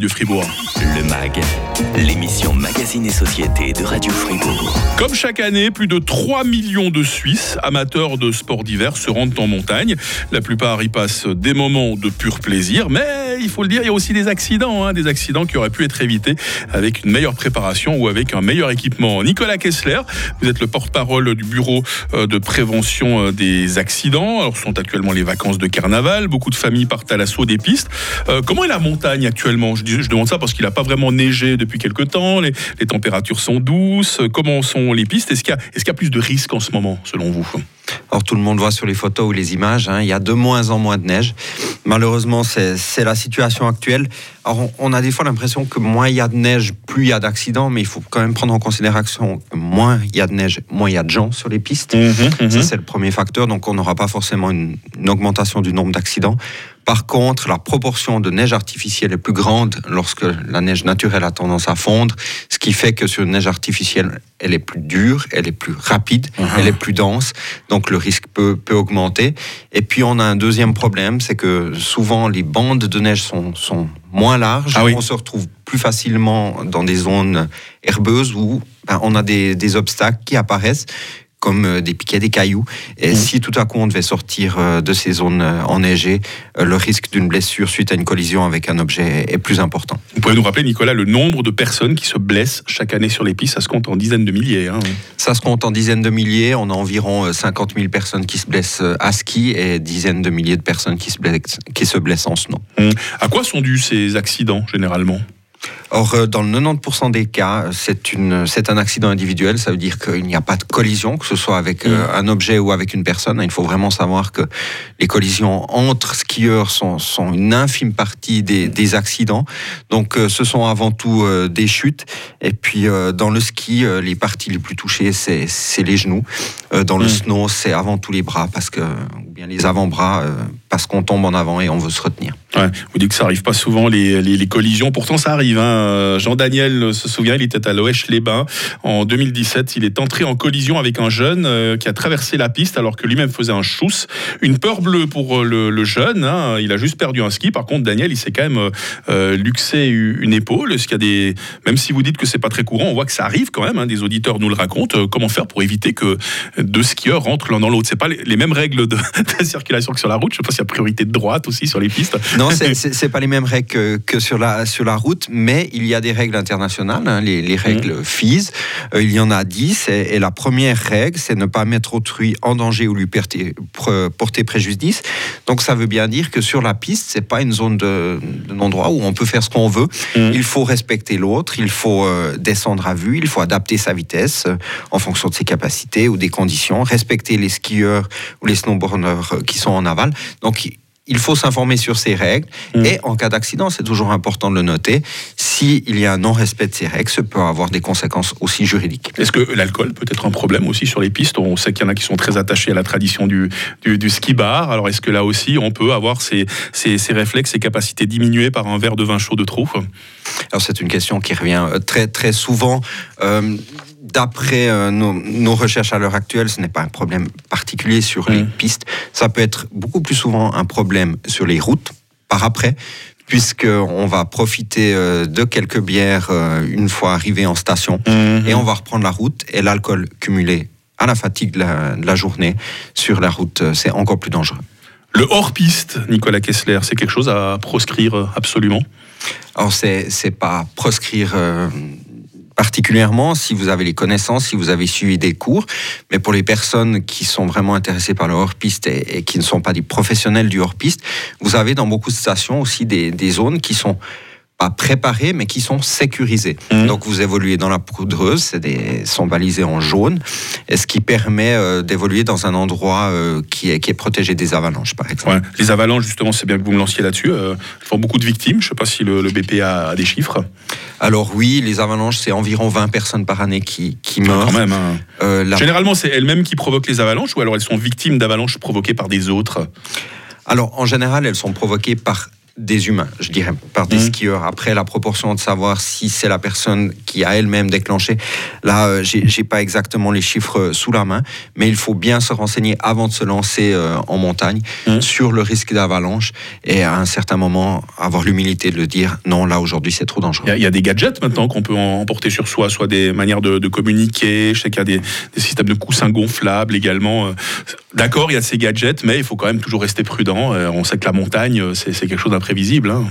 du Fribourg. MAG, l'émission Magazine et Société de Radio Fribourg. Comme chaque année, plus de 3 millions de Suisses, amateurs de sports d'hiver, se rendent en montagne. La plupart y passent des moments de pur plaisir, mais il faut le dire, il y a aussi des accidents, hein, des accidents qui auraient pu être évités avec une meilleure préparation ou avec un meilleur équipement. Nicolas Kessler, vous êtes le porte-parole du bureau euh, de prévention euh, des accidents. Alors, ce sont actuellement les vacances de carnaval. Beaucoup de familles partent à l'assaut des pistes. Euh, comment est la montagne actuellement? Je, demande ça parce qu'il n'a pas vraiment neigé depuis quelques temps, les, températures sont douces, comment sont les pistes? Est-ce qu'il y, a plus de risques en ce moment, selon vous? Alors tout le monde voit sur les photos ou les images, hein, il y a de moins en moins de neige. Malheureusement, c'est la situation actuelle. Alors on, a des fois l'impression que moins il y a de neige, plus il y a d'accidents, mais il faut quand même prendre en considération que moins il y a de neige, moins il y a de gens sur les pistes. Mmh, mmh, Ça mmh. c'est le premier facteur, donc on n'aura pas forcément une augmentation du nombre d'accidents. Par contre, la proportion de neige artificielle est plus grande lorsque la neige naturelle a tendance à fondre, ce qui fait que sur une neige artificielle, elle est plus dure, elle est plus rapide, elle est plus dense, donc le risque peut, peut augmenter. Et puis on a un deuxième problème, c'est que souvent les bandes de neige sont, sont moins larges, ah on se retrouve plus facilement dans des zones herbeuses où ben, on a des, des obstacles qui apparaissent comme euh, des piquets, des cailloux. Et mmh. si tout à coup on devait sortir euh, de ces zones euh, enneigées, le risque d'une blessure suite à une collision avec un objet est plus important. Vous pouvez nous rappeler, Nicolas, le nombre de personnes qui se blessent chaque année sur les pistes? Ça se compte en dizaines de milliers. Hein. Ça se compte en dizaines de milliers. On a environ 50 000 personnes qui se blessent à ski et dizaines de milliers de personnes qui se blessent, qui se blessent en snow. Mmh. À quoi sont dus ces accidents généralement? Or, euh, dans le 90% des cas, c'est une, c'est un accident individuel. Ça veut dire qu'il n'y a pas de collision, que ce soit avec euh, mm. un objet ou avec une personne. Il faut vraiment savoir que les collisions entre skieurs sont, sont une infime partie des, des accidents. Donc, euh, ce sont avant tout des chutes. Et puis, dans le ski, les parties les plus touchées, c'est, c'est les genoux. dans le mm. snow, c'est avant tout les bras, parce que, les avant-bras, parce qu'on tombe en avant et on veut se retenir. Vous dites que ça arrive pas souvent les, les, les collisions. Pourtant, ça arrive. Hein. Euh, Jean-Daniel se souvient, il était à Loèche-les-Bains en 2017. Il est entré en collision avec un jeune euh, qui a traversé la piste alors que lui-même faisait un chousse. Une peur bleue pour euh, le, jeune. Hein. Il a juste perdu un ski. Par contre, Daniel, il s'est quand même luxé une épaule. Ce a des, même si vous dites que c'est pas très courant, on voit que ça arrive quand même. Hein. Des auditeurs nous le racontent. Comment faire pour éviter que deux skieurs rentrent l'un dans l'autre? C'est pas les, mêmes règles de, circulation que sur la route. Je sais pas s'il y a priorité de droite aussi sur les pistes. Non, c'est pas les mêmes règles que, que sur la sur la route, mais il y a des règles internationales, hein, les, règles mmh. FIS. Euh, il y en a 10. Et, la première règle, c'est ne pas mettre autrui en danger ou lui porter, porter préjudice. Donc ça veut bien dire que sur la piste, c'est pas une zone de, endroit où on peut faire ce qu'on veut. Mmh. Il faut respecter l'autre, il faut euh, descendre à vue, il faut adapter sa vitesse euh, en fonction de ses capacités ou des conditions, respecter les skieurs ou les snowboarders qui sont en aval. Il faut s'informer sur ces règles. Mm. Et en cas d'accident, c'est toujours important de le noter. S'il y a un non-respect de ces règles, ça peut avoir des conséquences aussi juridiques. Est-ce que l'alcool peut être un problème aussi sur les pistes? On sait qu'il y en a qui sont très attachés à la tradition du, du, ski bar. Alors est-ce que là aussi, on peut avoir ces, ces, ces, réflexes, ces capacités diminuées par un verre de vin chaud de trop Alors c'est une question qui revient euh, très, très souvent. Euh, d'après euh, nos, recherches à l'heure actuelle, ce n'est pas un problème particulier sur les mmh. pistes. Ça peut être beaucoup plus souvent un problème sur les routes par après, puisqu'on va profiter euh, de quelques bières euh, une fois arrivé en station mmh. et on va reprendre la route et l'alcool cumulé à la fatigue de la, journée sur la route, c'est encore plus dangereux. Le hors-piste, Nicolas Kessler, c'est quelque chose à proscrire absolument? Alors, c'est, c'est pas proscrire particulièrement si vous avez les connaissances, si vous avez suivi des cours. Mais pour les personnes qui sont vraiment intéressées par le hors-piste et, qui ne sont pas des professionnels du hors-piste, vous avez dans beaucoup de stations aussi des, des zones qui sont pas préparés, mais qui sont sécurisés. Mmh. Donc vous évoluez dans la poudreuse, c'est des sont balisés en jaune, et ce qui permet euh, d'évoluer dans un endroit euh, qui, est, qui est protégé des avalanches, par exemple. Les avalanches, justement, c'est bien que vous me lanciez là-dessus. Euh, font beaucoup de victimes. Je ne sais pas si le, le BPA a des chiffres. Alors oui, les avalanches, c'est environ 20 personnes par année qui, qui meurent. Quand même, hein. euh, Généralement, c'est elles-mêmes qui provoquent les avalanches, ou alors elles sont victimes d'avalanches provoquées par des autres? Alors, en général, elles sont provoquées par des humains, je dirais, par des Mhm. skieurs. Après, la proportion de savoir si c'est la personne qui a elle-même déclenché, là, euh, j'ai pas exactement les chiffres euh, sous la main, mais il faut bien se renseigner avant de se lancer euh, en montagne Mhm. sur le risque d'avalanche et à un certain moment avoir l'humilité de le dire non, là aujourd'hui c'est trop dangereux. Il y, a, il y a des gadgets maintenant qu'on peut emporter sur soi, soit des manières de, de communiquer. Je sais qu'il y a des, des systèmes de coussins gonflables également. Euh, D'accord, il y a ces gadgets, mais il faut quand même toujours rester prudent. On sait que la montagne, c'est quelque chose hein.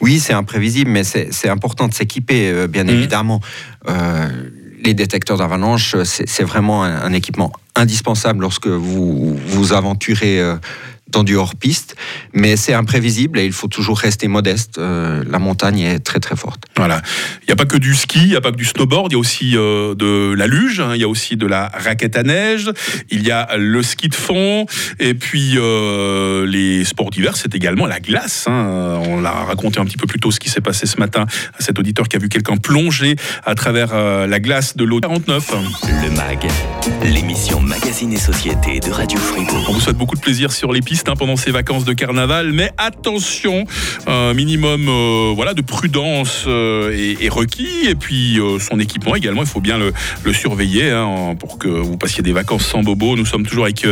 Oui, c'est imprévisible, mais c'est important de s'équiper, euh, bien Mhm. évidemment. Euh, les détecteurs d'avalanche, euh, c'est c'est vraiment un, un équipement indispensable lorsque vous vous aventurez euh, dans du hors-piste, mais c'est imprévisible et il faut toujours rester modeste. Euh, la montagne est très très forte. Voilà. Il n'y a pas que du ski, il n'y a pas que du snowboard, il y a aussi euh, de la luge, hein, il y a aussi de la raquette à neige, il y a le ski de fond, et puis euh, les sports d'hiver, c'est également la glace. hein. On l'a raconté un petit peu plus tôt ce qui s'est passé ce matin à cet auditeur qui a vu quelqu'un plonger à travers euh, la glace de l'eau 49. Le MAG, l'émission Magazine et Société de Radio Fribourg. On vous souhaite beaucoup de plaisir sur les pistes hein, pendant ces vacances de carnaval, mais attention, un minimum euh, voilà, de prudence euh, est, requis, et puis euh, son équipement également, il faut bien le, le surveiller hein, pour que vous passiez des vacances sans bobo. Nous sommes toujours avec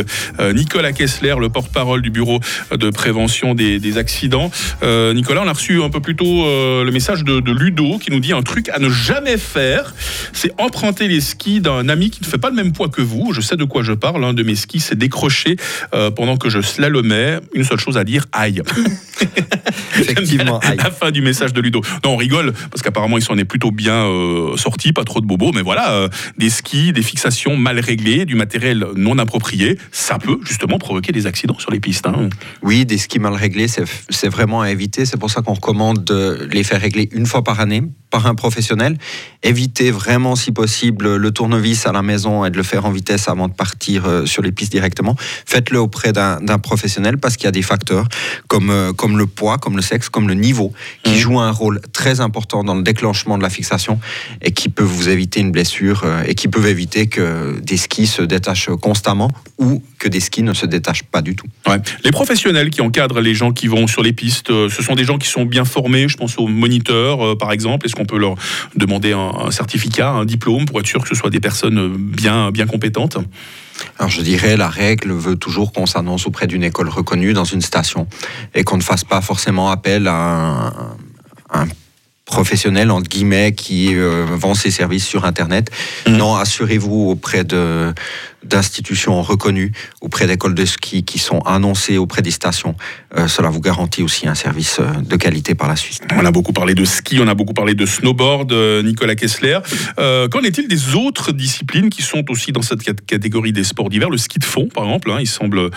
Nicolas Kessler, le porte-parole du Bureau de prévention des, accidents. Nicolas, on a reçu un peu plus tôt le message de, Ludo qui nous dit un truc à ne jamais faire, c'est emprunter les skis d'un ami qui ne fait pas le même poids que vous. Je sais de quoi je parle. Un de mes skis s'est décroché pendant que je slalomais. Une seule chose à dire, aïe. Effectivement, aïe. La fin du message de Ludo. Non, on rigole parce qu'apparemment il s'en est plutôt bien euh, sorti, pas trop de bobos, mais voilà, euh, des skis, des fixations mal réglées, du matériel non approprié, ça peut justement provoquer des accidents sur les pistes. hein. Oui, des skis mal réglés, c'est c'est vraiment à éviter. C'est pour ça qu'on recommande de les faire régler une fois par année par un professionnel. Évitez vraiment, si possible, le tournevis à la maison et de le faire en vitesse avant de partir euh, sur les pistes directement. Faites-le auprès d'un professionnel parce qu'il y a des facteurs comme, euh, comme le poids, comme le sexe, comme le niveau qui Mhm. jouent un rôle très important dans le déclenchement de la fixation et qui peuvent vous éviter une blessure euh, et qui peuvent éviter que des skis se détachent constamment ou que des skis ne se détachent pas du tout. Ouais. Les professionnels qui encadrent les gens qui vont sur les pistes, ce sont des gens qui sont bien formés. Je pense aux moniteurs, par exemple. Est-ce qu'on peut leur demander un, un certificat, un diplôme, pour être sûr que ce soit des personnes bien, bien compétentes Alors je dirais, la règle veut toujours qu'on s'annonce auprès d'une école reconnue dans une station et qu'on ne fasse pas forcément appel à un, un professionnel, entre guillemets, qui euh, vend ses services sur Internet. Mhm. Non, assurez-vous auprès de d'institutions reconnues, auprès d'écoles de ski qui sont annoncées auprès des stations. Euh, cela vous garantit aussi un service euh, de qualité par la suite. On a beaucoup parlé de ski, on a beaucoup parlé de snowboard, euh, Nicolas Kessler. Euh, Qu'en est-il des autres disciplines qui sont aussi dans cette cat- catégorie des sports d'hiver? Le ski de fond, par exemple, hein, il semble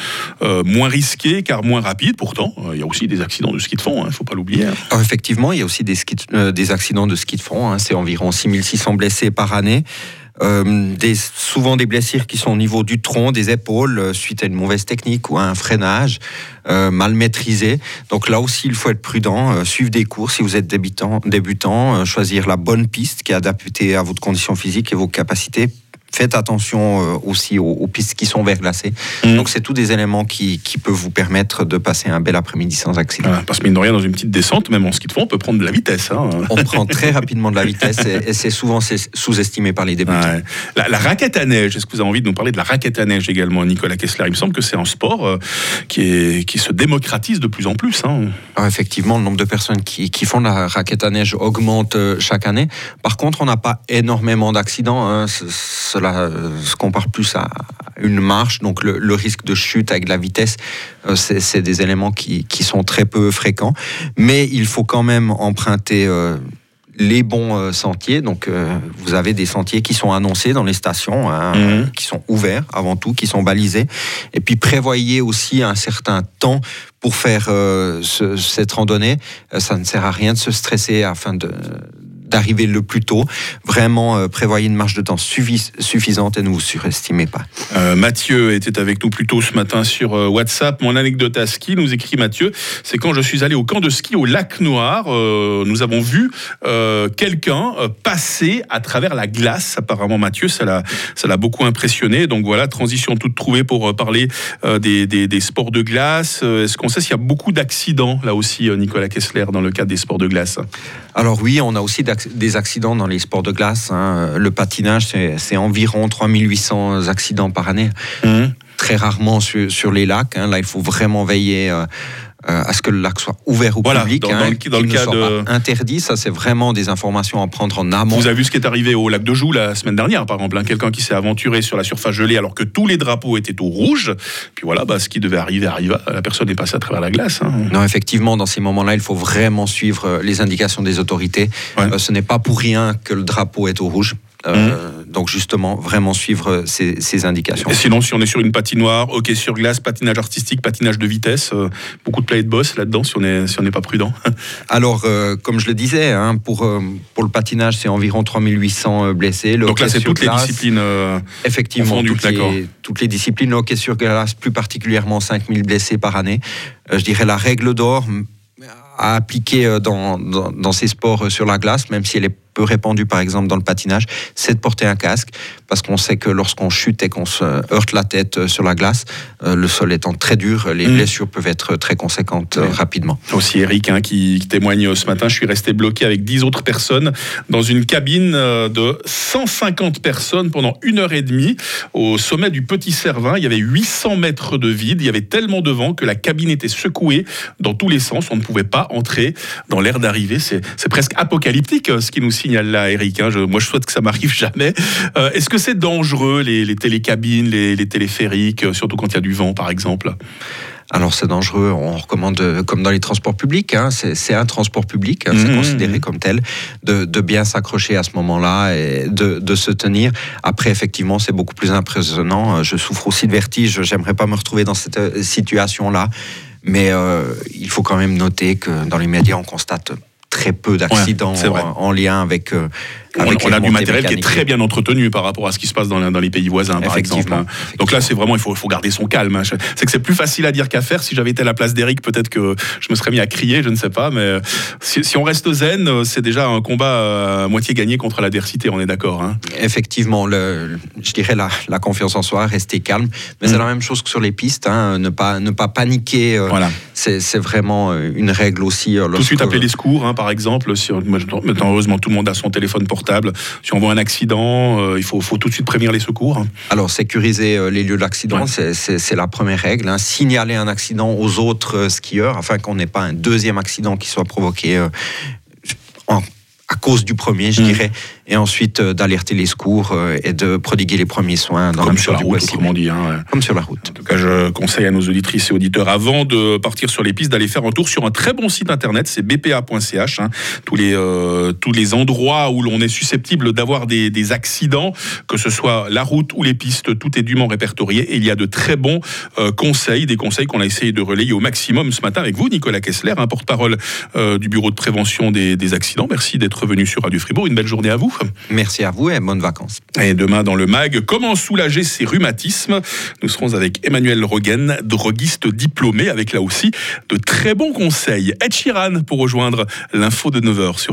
euh, moins risqué car moins rapide. Pourtant, il y a aussi des accidents de ski de fond, il ne faut pas l'oublier. hein. Alors effectivement, il y a aussi des, skis de- des accidents de ski de fond. hein. C'est environ 6600 blessés par année. Euh, des, souvent des blessures qui sont au niveau du tronc, des épaules, euh, suite à une mauvaise technique ou à un freinage euh, mal maîtrisé. Donc là aussi, il faut être prudent, euh, suivre des cours si vous êtes débutant, débutant euh, choisir la bonne piste qui est adaptée à votre condition physique et vos capacités. Faites attention euh, aussi aux, aux pistes qui sont verglacées. Mhm. Donc c'est tous des éléments qui, qui peuvent vous permettre de passer un bel après-midi sans accident. Voilà, parce que mine de rien, dans une petite descente, même en ski de fond, on peut prendre de la vitesse. hein. On prend très rapidement de la vitesse et, et c'est souvent sous-estimé par les débutants. Ouais. La, la raquette à neige, est-ce que vous avez envie de nous parler de la raquette à neige également, Nicolas Kessler? Il me semble que c'est un sport euh, qui, est, qui se démocratise de plus en plus. hein. Alors, effectivement, le nombre de personnes qui, qui font de la raquette à neige augmente euh, chaque année. Par contre, on n'a pas énormément d'accidents. hein. Cela euh, se compare plus à une marche. Donc, le, le risque de chute avec de la vitesse, euh, c'est des éléments qui, qui sont très peu fréquents. Mais il faut quand même emprunter. euh, les bons euh, sentiers, donc euh, vous avez des sentiers qui sont annoncés dans les stations, hein, Mhm. qui sont ouverts avant tout, qui sont balisés, et puis prévoyez aussi un certain temps pour faire ce- cette randonnée. Ça ne sert à rien de se stresser afin de d'arriver le plus tôt. Vraiment, euh, prévoyez une marge de temps suffisante et ne vous surestimez pas. Euh, Mathieu était avec nous plus tôt ce matin sur WhatsApp. Mon anecdote à ski, nous écrit Mathieu, c'est quand je suis allé au camp de ski au lac Noir, nous avons vu quelqu'un passer à travers la glace. Apparemment, Mathieu, ça l'a beaucoup impressionné. Donc voilà, transition toute trouvée pour parler des, sports de glace. Est-ce qu'on sait s'il y a beaucoup d'accidents là aussi, Nicolas Kessler, dans le cadre des sports de glace? Alors oui, on a aussi des accidents dans les sports de glace. Hein. Le patinage, c'est environ 3800 accidents par année. Mmh. Très rarement sur, les lacs. Hein. Là, il faut vraiment veiller. Euh, euh, à ce que le lac soit ouvert au public, dans, hein, dans, le, cas de... interdit. Ça, c'est vraiment des informations à prendre en amont. Vous avez vu ce qui est arrivé au lac de Joux la semaine dernière, par exemple, hein, quelqu'un qui s'est aventuré sur la surface gelée alors que tous les drapeaux étaient au rouge. Puis voilà, bah, ce qui devait arriver arriva. La personne est passée à travers la glace. Hein. Non, effectivement, dans ces moments-là, il faut vraiment suivre euh, les indications des autorités. Euh, ce n'est pas pour rien que le drapeau est au rouge. Euh, mmh. Donc justement, vraiment suivre ces, indications. Et sinon, si on est sur une patinoire, hockey sur glace, patinage artistique, patinage de vitesse, euh, beaucoup de play de boss là-dedans si on n'est si pas prudent. Alors, euh, comme je le disais, hein, pour, pour le patinage, c'est environ 3800 blessés. Donc là, c'est toutes les disciplines Effectivement, toutes les, toutes les, disciplines. Le hockey sur glace, plus particulièrement 5000 blessés par année. je dirais la règle d'or à appliquer dans, dans, dans, ces sports sur la glace, même si elle est peu répandu par exemple dans le patinage, c'est de porter un casque parce qu'on sait que lorsqu'on chute et qu'on se heurte la tête euh, sur la glace, euh, le sol étant très dur, les mm. blessures peuvent être très conséquentes euh, rapidement. Aussi Eric hein, qui, témoigne ce matin, je suis resté bloqué avec 10 autres personnes dans une cabine de 150 personnes pendant une heure et demie au sommet du Petit Cervin. Il y avait 800 mètres de vide, il y avait tellement de vent que la cabine était secouée dans tous les sens. On ne pouvait pas entrer dans l'air d'arrivée. C'est presque apocalyptique ce qui nous signale là, Eric. Hein. moi, je souhaite que ça m'arrive jamais. Est-ce que c'est dangereux, les, télécabines, les, téléphériques, euh, surtout quand il y a du vent, par exemple? Alors c'est dangereux, on recommande, euh, comme dans les transports publics, hein, c'est un transport public, hein, c'est mmh. considéré comme tel, de, bien s'accrocher à ce moment-là et de, se tenir. Après, effectivement, c'est beaucoup plus impressionnant. Euh, je souffre aussi de vertige, j'aimerais pas me retrouver dans cette situation-là. Mais il faut quand même noter que dans les médias, on constate très peu d'accidents en, lien avec on, a du matériel qui est très bien entretenu par rapport à ce qui se passe dans, les pays voisins, par exemple. Hein. Donc là, c'est vraiment, il faut, garder son calme. Hein. C'est que c'est plus facile à dire qu'à faire. Si j'avais été à la place d'Eric, peut-être que je me serais mis à crier, je ne sais pas. Mais si, on reste zen, c'est déjà un combat à moitié gagné contre l'adversité, on est d'accord. Hein. Effectivement, le, je dirais la, confiance en soi, rester calme. Mais c'est mm. la même chose que sur les pistes, ne, pas, ne pas paniquer. Euh, voilà. C'est vraiment euh, une règle aussi. Euh, tout de suite appeler les secours, par exemple. Si, maintenant, heureusement, tout le monde a son téléphone portable si on voit un accident, euh, il faut, tout de suite prévenir les secours. Alors, sécuriser euh, les lieux d'accident, c'est la première règle. Hein. Signaler un accident aux autres euh, skieurs afin qu'on n'ait pas un deuxième accident qui soit provoqué à cause du premier, je mm. dirais et ensuite euh, d'alerter les secours euh, et de prodiguer les premiers soins dans Comme sur la route, on dit. Hein, Comme sur la route. En tout cas, je conseille à nos auditrices et auditeurs, avant de partir sur les pistes, d'aller faire un tour sur un très bon site internet, c'est bpa.ch. Hein. tous, les, euh, tous les endroits où l'on est susceptible d'avoir des, des, accidents, que ce soit la route ou les pistes, tout est dûment répertorié et il y a de très bons conseils, des conseils qu'on a essayé de relayer au maximum ce matin avec vous, Nicolas Kessler, un porte-parole du Bureau de prévention des, des accidents. Merci d'être venu sur Radio Fribourg. Une belle journée à vous. Merci à vous et bonnes vacances. Et demain dans le MAG, comment soulager ses rhumatismes? Nous serons avec Emmanuel Roggen, droguiste diplômé, avec là aussi de très bons conseils. Ed Sheeran pour rejoindre l'info de 9h sur